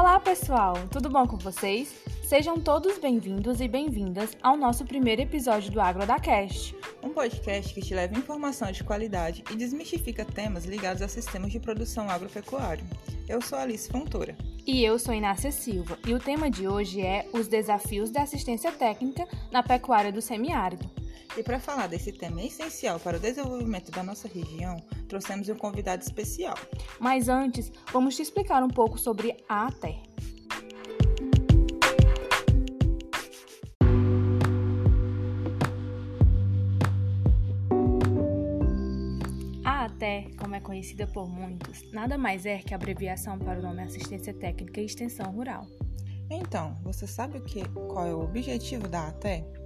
Olá, pessoal! Tudo bom com vocês? Sejam todos bem-vindos e bem-vindas ao nosso primeiro episódio do AgroDaCast. Um podcast que te leva informação de qualidade e desmistifica temas ligados a sistemas de produção agropecuário. Eu sou Alice Fontoura. E eu sou Inácia Silva, e o tema de hoje é os desafios da assistência técnica na pecuária do semiárido. E para falar desse tema essencial para o desenvolvimento da nossa região, trouxemos um convidado especial. Mas antes, vamos te explicar um pouco sobre a ATER. A ATER, como é conhecida por muitos, nada mais é que a abreviação para o nome Assistência Técnica e Extensão Rural. Então, você sabe o que, qual é o objetivo da ATER?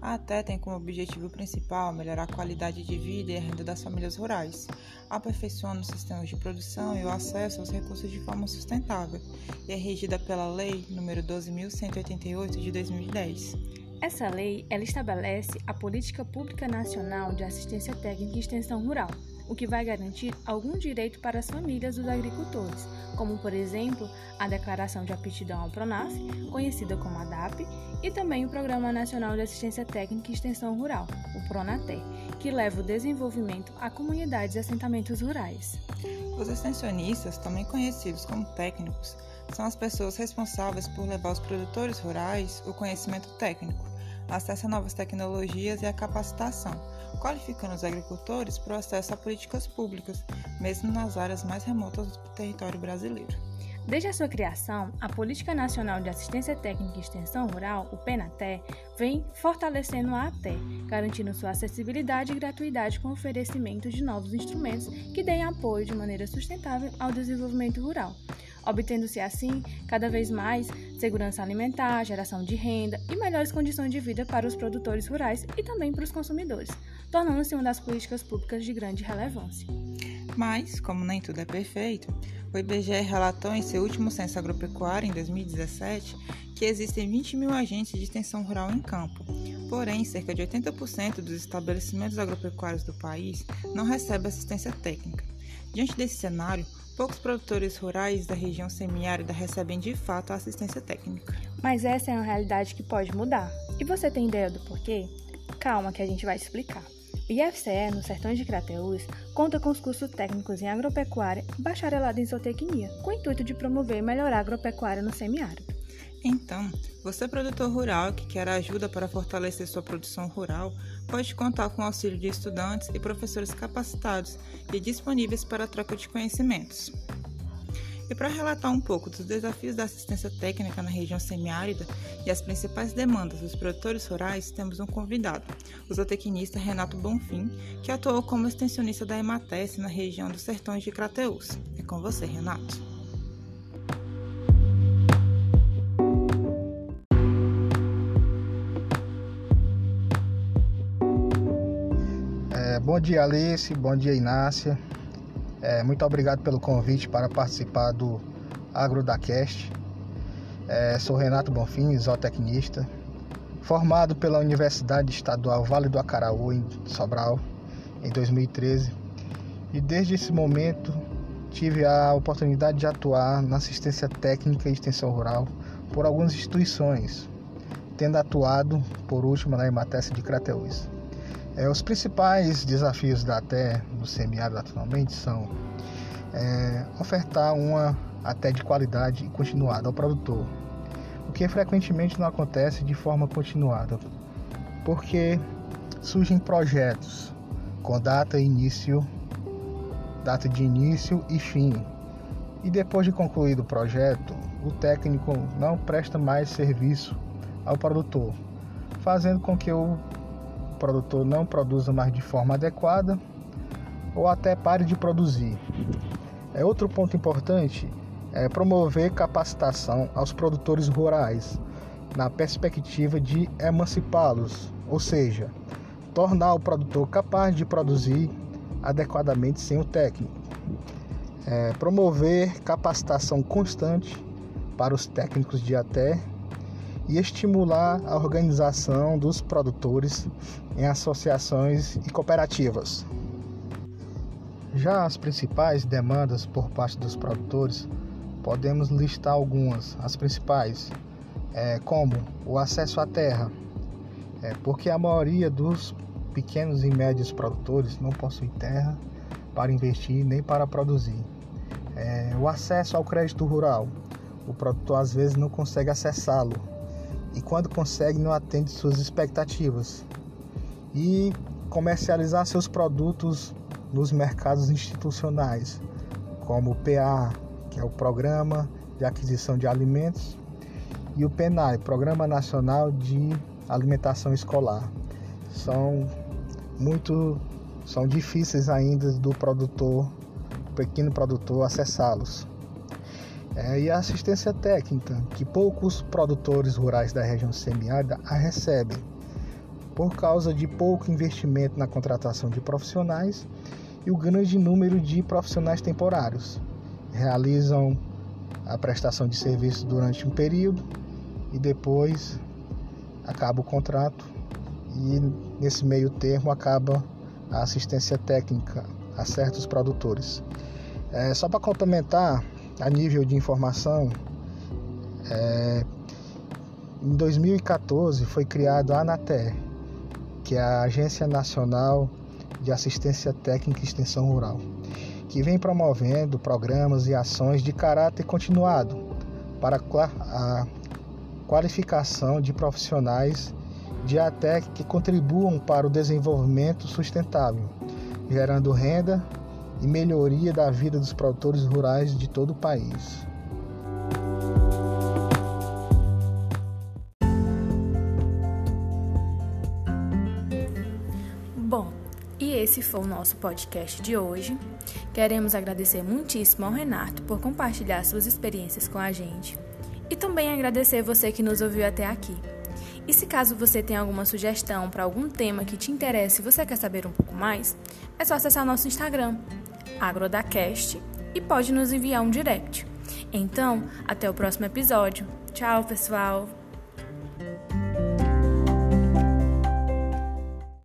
A ATE tem como objetivo principal melhorar a qualidade de vida e a renda das famílias rurais, aperfeiçoando os sistemas de produção e o acesso aos recursos de forma sustentável, e é regida pela Lei nº 12.188 de 2010. Essa lei ela estabelece a Política Pública Nacional de Assistência Técnica e Extensão Rural, o que vai garantir algum direito para as famílias dos agricultores, como por exemplo a Declaração de Aptidão ao Pronaf, conhecida como ADAP, e também o Programa Nacional de Assistência Técnica e Extensão Rural, o PRONATER, que leva o desenvolvimento a comunidades e assentamentos rurais. Os extensionistas, também conhecidos como técnicos, são as pessoas responsáveis por levar aos produtores rurais o conhecimento técnico, acesso a novas tecnologias e a capacitação qualificando os agricultores para o acesso a políticas públicas, mesmo nas áreas mais remotas do território brasileiro. Desde a sua criação, a Política Nacional de Assistência Técnica e Extensão Rural, o PENATE, vem fortalecendo a ATE, garantindo sua acessibilidade e gratuidade com oferecimento de novos instrumentos que deem apoio de maneira sustentável ao desenvolvimento rural, obtendo-se assim cada vez mais segurança alimentar, geração de renda e melhores condições de vida para os produtores rurais e também para os consumidores, tornando-se uma das políticas públicas de grande relevância. Mas, como nem tudo é perfeito, o IBGE relatou em seu último censo agropecuário, em 2017, que existem 20 mil agentes de extensão rural em campo. Porém, cerca de 80% dos estabelecimentos agropecuários do país não recebem assistência técnica. Diante desse cenário, poucos produtores rurais da região semiárida recebem de fato a assistência técnica. Mas essa é uma realidade que pode mudar. E você tem ideia do porquê? Calma que a gente vai explicar. O IFCE, no Sertões de Crateús, conta com os cursos técnicos em agropecuária e bacharelado em zootecnia, com o intuito de promover e melhorar a agropecuária no semiárido. Então, você produtor rural que quer ajuda para fortalecer sua produção rural, pode contar com o auxílio de estudantes e professores capacitados e disponíveis para troca de conhecimentos. E para relatar um pouco dos desafios da assistência técnica na região semiárida e as principais demandas dos produtores rurais, temos um convidado, o zootecnista Renato Bonfim, que atuou como extensionista da Emates na região dos Sertões de Crateús. É com você, Renato. Bom dia, Alice. Bom dia, Inácia. É, muito obrigado pelo convite para participar do AgroDacast. É, sou Renato Bonfim, zootecnista, formado pela Universidade Estadual Vale do Acaraú, em Sobral, em 2013. E desde esse momento tive a oportunidade de atuar na assistência técnica e extensão rural por algumas instituições, tendo atuado, por último, na Emates de Crateús. É, os principais desafios da ATE no semiárido atualmente são é, ofertar uma até de qualidade e continuada ao produtor, o que frequentemente não acontece de forma continuada, porque surgem projetos com data início, data de início e fim. E depois de concluído o projeto, o técnico não presta mais serviço ao produtor, fazendo com que o produtor não produza mais de forma adequada ou até pare de produzir. É outro ponto importante é promover capacitação aos produtores rurais na perspectiva de emancipá-los, ou seja, tornar o produtor capaz de produzir adequadamente sem o técnico. É, promover capacitação constante para os técnicos de até e estimular a organização dos produtores em associações e cooperativas. Já as principais demandas por parte dos produtores Podemos listar algumas, as principais, é, como o acesso à terra, é, porque a maioria dos pequenos e médios produtores não possui terra para investir nem para produzir. É, o acesso ao crédito rural, o produtor às vezes não consegue acessá-lo e quando consegue não atende suas expectativas. E comercializar seus produtos nos mercados institucionais, como o PA, que é o Programa de Aquisição de Alimentos, e o PENAI, Programa Nacional de Alimentação Escolar. São muito são difíceis ainda do produtor, pequeno produtor acessá-los. É, e a assistência técnica, que poucos produtores rurais da região semiárida a recebem, por causa de pouco investimento na contratação de profissionais e o grande número de profissionais temporários. Realizam a prestação de serviço durante um período e depois acaba o contrato e nesse meio termo acaba a assistência técnica a certos produtores. É, só para complementar, a nível de informação, é, em 2014 foi criado a ANATER, que é a Agência Nacional de Assistência Técnica e Extensão Rural, que vem promovendo programas e ações de caráter continuado para a qualificação de profissionais de ATEC que contribuam para o desenvolvimento sustentável, gerando renda e melhoria da vida dos produtores rurais de todo o país. Bom, e esse foi o nosso podcast de hoje. Queremos agradecer muitíssimo ao Renato por compartilhar suas experiências com a gente e também agradecer você que nos ouviu até aqui. E se caso você tem alguma sugestão para algum tema que te interesse e você quer saber um pouco mais, é só acessar nosso Instagram, agrodacast e pode nos enviar um direct. Então, até o próximo episódio. Tchau, pessoal!